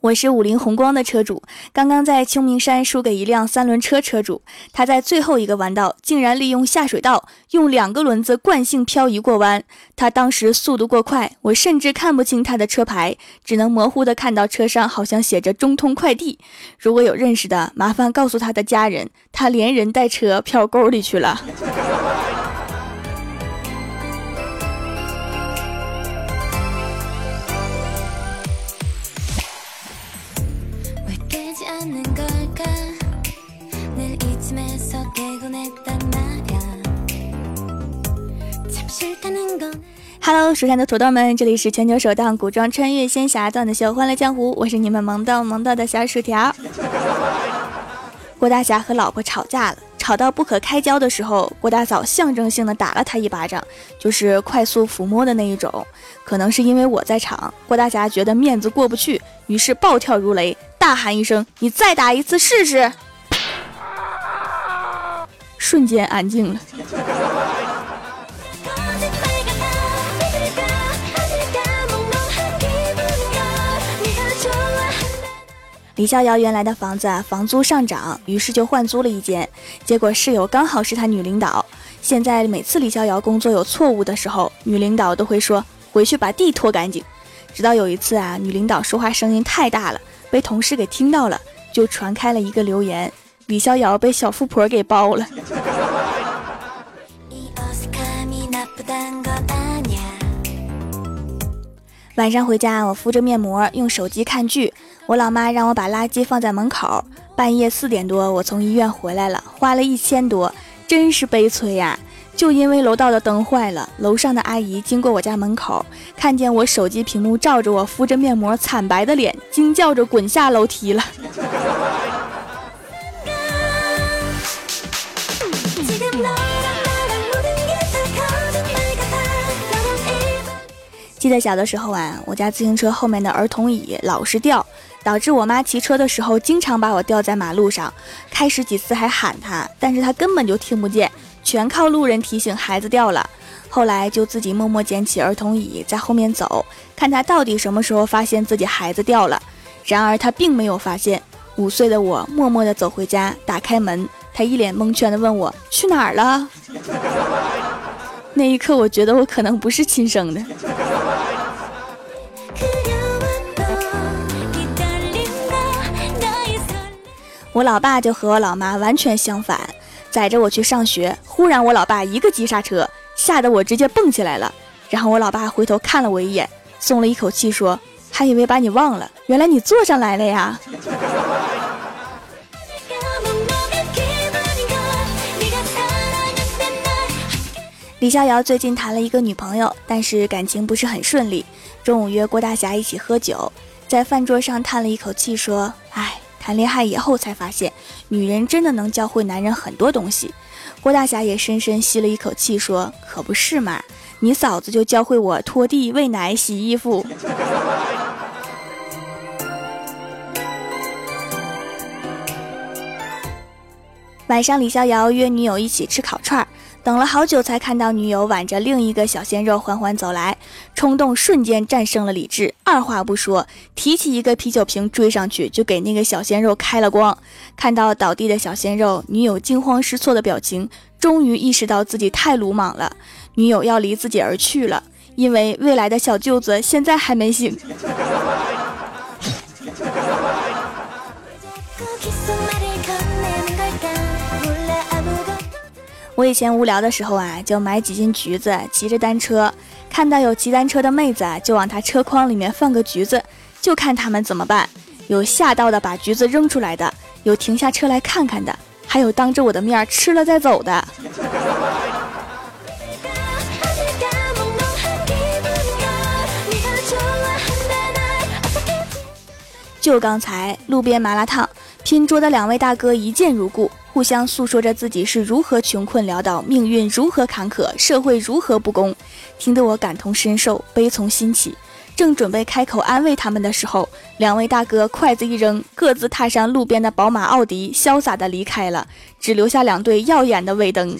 我是五菱宏光的车主，刚刚在秋名山输给一辆三轮车车主，他在最后一个弯道竟然利用下水道用两个轮子惯性漂移过弯。他当时速度过快，我甚至看不清他的车牌，只能模糊的看到车上好像写着中通快递。如果有认识的，麻烦告诉他的家人，他连人带车漂沟里去了。Hello，蜀山的土豆们，这里是全球首档古装穿越仙侠段子秀《欢乐江湖》，我是你们萌逗萌逗的小薯条。郭大侠和老婆吵架了，吵到不可开交的时候，郭大嫂象征性的打了他一巴掌，就是快速抚摸的那一种。可能是因为我在场，郭大侠觉得面子过不去，于是暴跳如雷，大喊一声：“你再打一次试试！”瞬间安静了。李逍遥原来的房子啊房租上涨，于是就换租了一间。结果室友刚好是他女领导。现在每次李逍遥工作有错误的时候，女领导都会说回去把地拖干净。直到有一次啊，女领导说话声音太大了，被同事给听到了，就传开了一个留言：李逍遥被小富婆给包了。晚上回家，我敷着面膜用手机看剧。我老妈让我把垃圾放在门口。半夜四点多，我从医院回来了，花了一千多，真是悲催呀！就因为楼道的灯坏了，楼上的阿姨经过我家门口，看见我手机屏幕照着我敷着面膜惨白的脸，惊叫着滚下楼梯了。记得小的时候啊，我家自行车后面的儿童椅老是掉，导致我妈骑车的时候经常把我掉在马路上。开始几次还喊她，但是她根本就听不见，全靠路人提醒孩子掉了。后来就自己默默捡起儿童椅，在后面走，看她到底什么时候发现自己孩子掉了。然而她并没有发现。五岁的我默默地走回家，打开门，她一脸蒙圈地问我去哪儿了。那一刻，我觉得我可能不是亲生的。我老爸就和我老妈完全相反，载着我去上学，忽然我老爸一个急刹车，吓得我直接蹦起来了。然后我老爸回头看了我一眼，松了一口气，说：“还以为把你忘了，原来你坐上来了呀。”李逍遥最近谈了一个女朋友，但是感情不是很顺利。中午约郭大侠一起喝酒，在饭桌上叹了一口气，说：“唉。”谈恋爱以后才发现，女人真的能教会男人很多东西。郭大侠也深深吸了一口气，说：“可不是嘛，你嫂子就教会我拖地、喂奶、洗衣服。”晚上，李逍遥约女友一起吃烤串儿。等了好久，才看到女友挽着另一个小鲜肉缓缓走来，冲动瞬间战胜了理智，二话不说，提起一个啤酒瓶追上去，就给那个小鲜肉开了光。看到倒地的小鲜肉，女友惊慌失措的表情，终于意识到自己太鲁莽了，女友要离自己而去了，因为未来的小舅子现在还没醒。我以前无聊的时候啊，就买几斤橘子，骑着单车，看到有骑单车的妹子，就往她车筐里面放个橘子，就看他们怎么办。有吓到的把橘子扔出来的，有停下车来看看的，还有当着我的面吃了再走的。就刚才路边麻辣烫拼桌的两位大哥一见如故。互相诉说着自己是如何穷困潦倒，命运如何坎坷，社会如何不公，听得我感同身受，悲从心起。正准备开口安慰他们的时候，两位大哥筷子一扔，各自踏上路边的宝马、奥迪，潇洒的离开了，只留下两对耀眼的尾灯。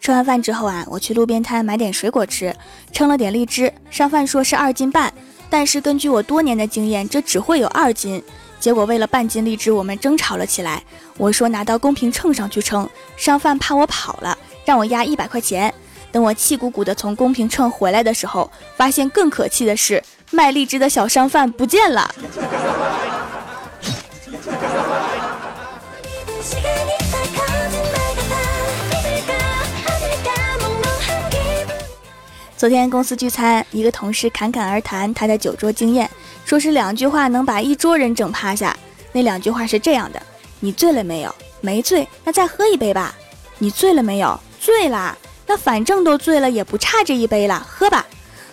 吃完饭之后啊，我去路边摊买点水果吃，称了点荔枝，商贩说是二斤半，但是根据我多年的经验，这只会有二斤。结果为了半斤荔枝，我们争吵了起来。我说拿到公平秤上去称，商贩怕我跑了，让我压一百块钱。等我气鼓鼓的从公平秤回来的时候，发现更可气的是，卖荔枝的小商贩不见了。昨天公司聚餐，一个同事侃侃而谈他的酒桌经验，说是两句话能把一桌人整趴下。那两句话是这样的：你醉了没有？没醉，那再喝一杯吧。你醉了没有？醉啦，那反正都醉了，也不差这一杯了，喝吧。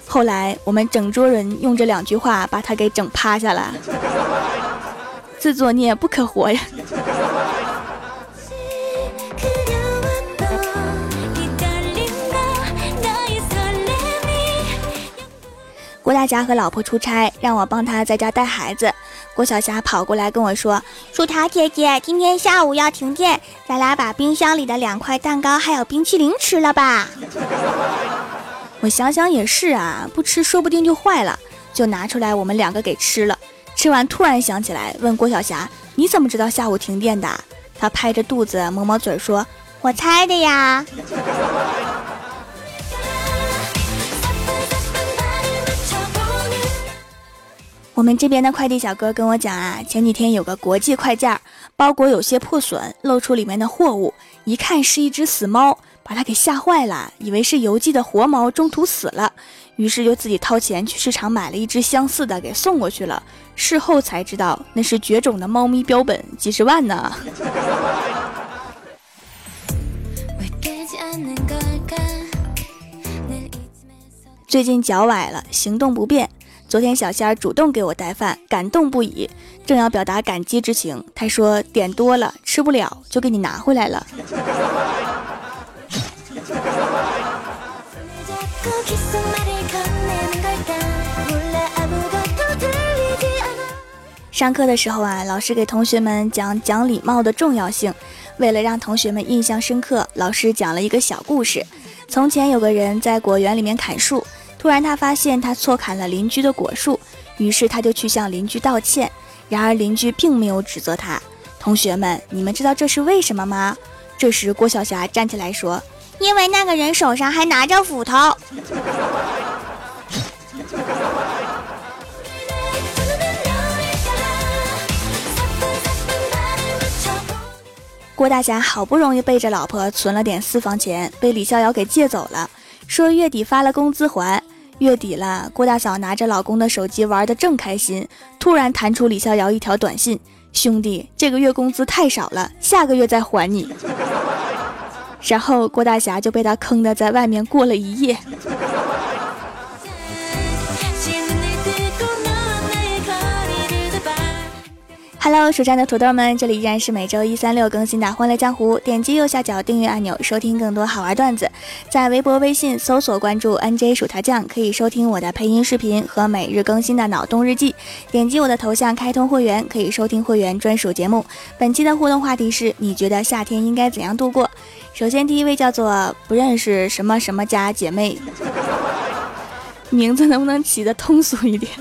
后来我们整桌人用这两句话把他给整趴下了。自作孽不可活呀。郭大侠和老婆出差，让我帮他在家带孩子。郭晓霞跑过来跟我说：“薯条姐姐，今天下午要停电，咱俩把冰箱里的两块蛋糕还有冰淇淋吃了吧。”我想想也是啊，不吃说不定就坏了，就拿出来我们两个给吃了。吃完突然想起来，问郭晓霞：“你怎么知道下午停电的？”她拍着肚子抹抹嘴说：“我猜的呀。”我们这边的快递小哥跟我讲啊，前几天有个国际快件，包裹有些破损，露出里面的货物，一看是一只死猫，把他给吓坏了，以为是邮寄的活猫中途死了，于是就自己掏钱去市场买了一只相似的给送过去了。事后才知道那是绝种的猫咪标本，几十万呢。最近脚崴了，行动不便。昨天小仙儿主动给我带饭，感动不已。正要表达感激之情，他说点多了吃不了，就给你拿回来了。上课的时候啊，老师给同学们讲讲礼貌的重要性。为了让同学们印象深刻，老师讲了一个小故事。从前有个人在果园里面砍树。突然，他发现他错砍了邻居的果树，于是他就去向邻居道歉。然而，邻居并没有指责他。同学们，你们知道这是为什么吗？这时，郭晓霞站起来说：“因为那个人手上还拿着斧头。”郭大侠好不容易背着老婆存了点私房钱，被李逍遥给借走了，说月底发了工资还。月底了，郭大嫂拿着老公的手机玩的正开心，突然弹出李逍遥一条短信：“兄弟，这个月工资太少了，下个月再还你。”然后郭大侠就被他坑的在外面过了一夜。Hello，蜀山的土豆们，这里依然是每周一、三、六更新的《欢乐江湖》。点击右下角订阅按钮，收听更多好玩段子。在微博、微信搜索关注 “nj 薯条酱”，可以收听我的配音视频和每日更新的脑洞日记。点击我的头像开通会员，可以收听会员专属节目。本期的互动话题是：你觉得夏天应该怎样度过？首先，第一位叫做不认识什么什么家姐妹，名字能不能起的通俗一点？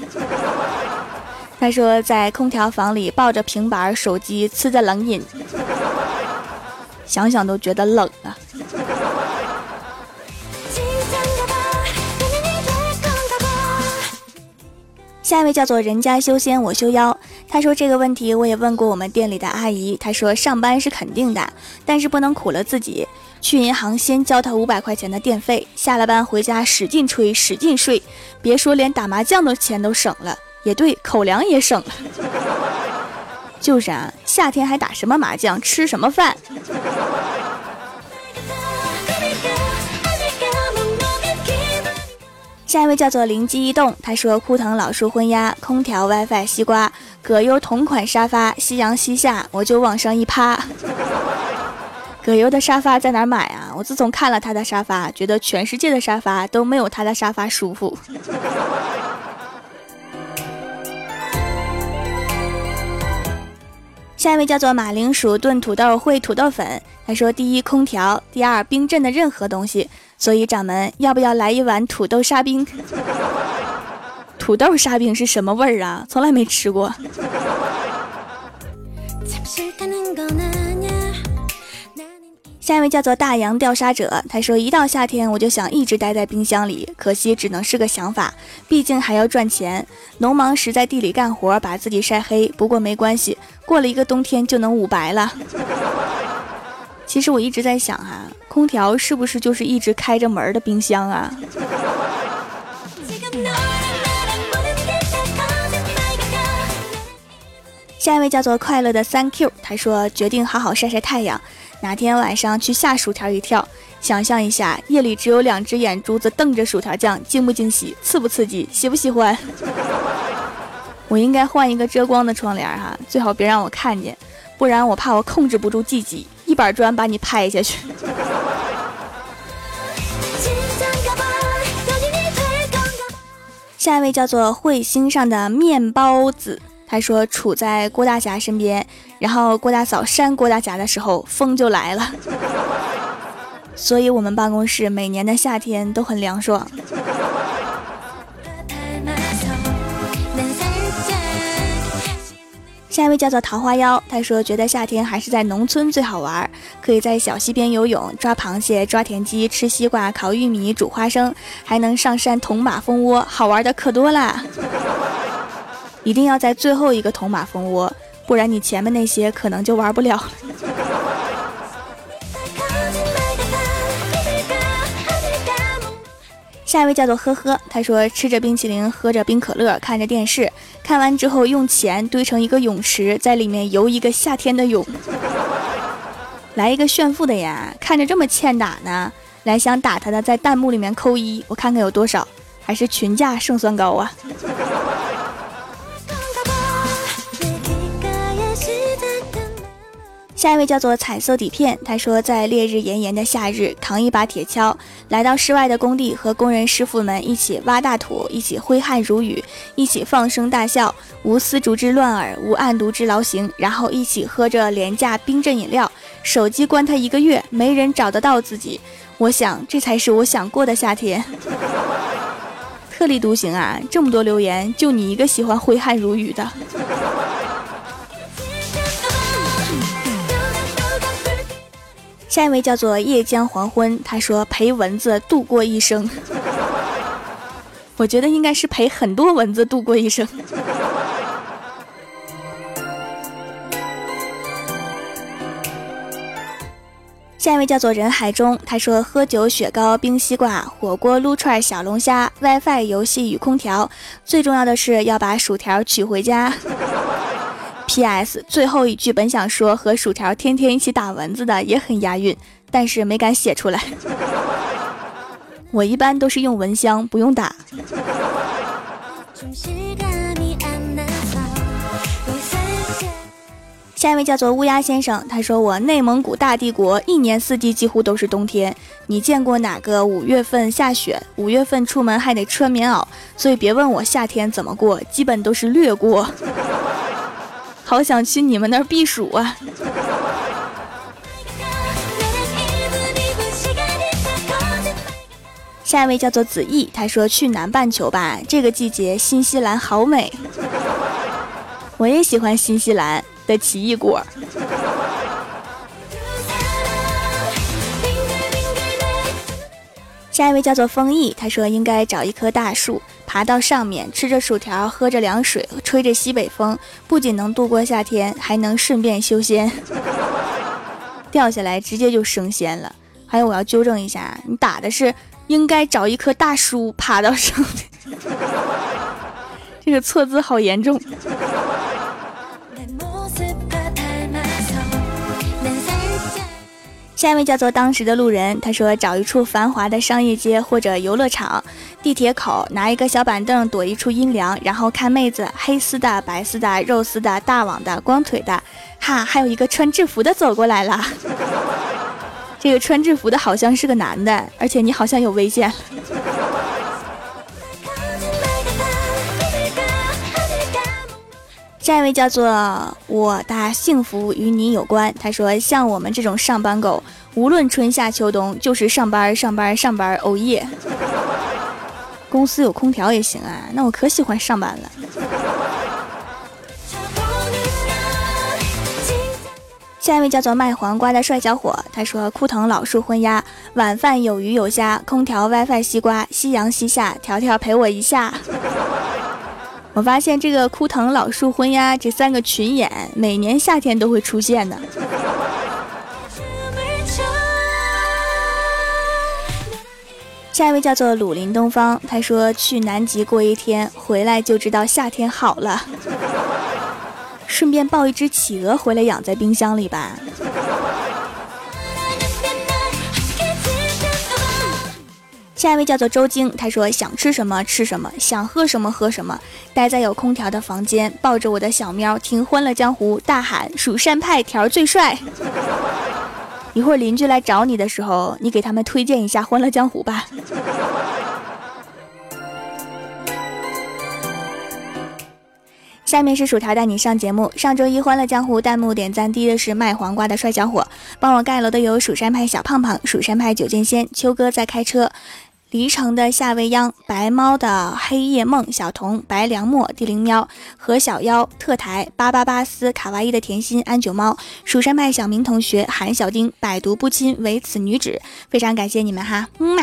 他说，在空调房里抱着平板手机，吃着冷饮，想想都觉得冷啊。下一位叫做人家修仙我修妖，他说这个问题我也问过我们店里的阿姨，她说上班是肯定的，但是不能苦了自己。去银行先交他五百块钱的电费，下了班回家使劲吹使劲睡，别说连打麻将的钱都省了。也对，口粮也省了。就是啊，夏天还打什么麻将，吃什么饭？下一位叫做灵机一动，他说：枯藤老树昏鸦，空调 WiFi 西瓜，葛优同款沙发，夕阳西下，我就往上一趴。葛优的沙发在哪买啊？我自从看了他的沙发，觉得全世界的沙发都没有他的沙发舒服。下一位叫做马铃薯炖土豆烩土豆粉，他说：第一空调，第二冰镇的任何东西。所以掌门要不要来一碗土豆沙冰？土豆沙冰是什么味儿啊？从来没吃过。下一位叫做大洋调沙者，他说一到夏天我就想一直待在冰箱里，可惜只能是个想法，毕竟还要赚钱。农忙时在地里干活，把自己晒黑，不过没关系，过了一个冬天就能捂白了。其实我一直在想哈，空调是不是就是一直开着门的冰箱啊？下一位叫做快乐的三 Q，他说决定好好晒晒太阳。哪天晚上去吓薯条一跳，想象一下夜里只有两只眼珠子瞪着薯条酱，惊不惊喜，刺不刺激，喜不喜欢？我应该换一个遮光的窗帘哈，最好别让我看见，不然我怕我控制不住自己，一板砖把你拍下去。下一位叫做彗星上的面包子。他说：“处在郭大侠身边，然后郭大嫂扇郭大侠的时候，风就来了。所以，我们办公室每年的夏天都很凉爽。”下一位叫做桃花妖，他说：“觉得夏天还是在农村最好玩，可以在小溪边游泳、抓螃蟹、抓田鸡、吃西瓜、烤玉米、煮花生，还能上山捅马蜂窝，好玩的可多啦。”一定要在最后一个捅马蜂窝，不然你前面那些可能就玩不了。下一位叫做呵呵，他说吃着冰淇淋，喝着冰可乐，看着电视，看完之后用钱堆成一个泳池，在里面游一个夏天的泳。来一个炫富的呀，看着这么欠打呢，来想打他的在弹幕里面扣一，我看看有多少，还是群架胜算高啊。下一位叫做彩色底片，他说在烈日炎炎的夏日，扛一把铁锹来到室外的工地，和工人师傅们一起挖大土，一起挥汗如雨，一起放声大笑，无丝竹之乱耳，无案牍之劳形，然后一起喝着廉价冰镇饮料，手机关他一个月，没人找得到自己。我想这才是我想过的夏天。特立独行啊！这么多留言，就你一个喜欢挥汗如雨的。下一位叫做夜江黄昏，他说陪蚊子度过一生。我觉得应该是陪很多蚊子度过一生。下一位叫做人海中，他说喝酒、雪糕、冰西瓜、火锅、撸串、小龙虾、WiFi、游戏与空调，最重要的是要把薯条取回家。P.S. 最后一句本想说和薯条天天一起打蚊子的也很押韵，但是没敢写出来。我一般都是用蚊香，不用打。下一位叫做乌鸦先生，他说我内蒙古大帝国一年四季几乎都是冬天，你见过哪个五月份下雪？五月份出门还得穿棉袄，所以别问我夏天怎么过，基本都是略过。好想去你们那儿避暑啊！下一位叫做子毅，他说去南半球吧，这个季节新西兰好美。我也喜欢新西兰的奇异果。下一位叫做丰毅，他说应该找一棵大树，爬到上面，吃着薯条，喝着凉水，吹着西北风，不仅能度过夏天，还能顺便修仙。掉下来直接就升仙了。还有我要纠正一下，你打的是应该找一棵大树爬到上面，这个错字好严重。下一位叫做当时的路人，他说找一处繁华的商业街或者游乐场、地铁口，拿一个小板凳躲一处阴凉，然后看妹子，黑丝的、白丝的、肉丝的、大网的、光腿的，哈，还有一个穿制服的走过来了。这个穿制服的好像是个男的，而且你好像有危险。下一位叫做我的幸福与你有关。他说：“像我们这种上班狗，无论春夏秋冬，就是上班上班上班，哦耶！公司有空调也行啊，那我可喜欢上班了。”下一位叫做卖黄瓜的帅小伙，他说：“枯藤老树昏鸦，晚饭有鱼有虾，空调 WiFi 西瓜，夕阳西下，条条陪我一下。”我发现这个枯藤老树昏鸦这三个群演，每年夏天都会出现的。下一位叫做鲁林东方，他说去南极过一天，回来就知道夏天好了。顺便抱一只企鹅回来养在冰箱里吧。下一位叫做周晶，他说想吃什么吃什么，想喝什么喝什么，待在有空调的房间，抱着我的小喵听《欢乐江湖》，大喊蜀山派条最帅。一会儿邻居来找你的时候，你给他们推荐一下《欢乐江湖》吧。下面是薯条带你上节目。上周一《欢乐江湖》弹幕点赞第一的是卖黄瓜的帅小伙，帮我盖楼的有蜀山派小胖胖、蜀山派九剑仙、秋哥在开车。离城的夏未央、白猫的黑夜梦、小童、白凉墨、地灵喵、何小妖、特台、八八八斯、卡哇伊的甜心、安九猫、蜀山派小明同学、韩小丁、百毒不侵、唯此女子，非常感谢你们哈，嗯嘛。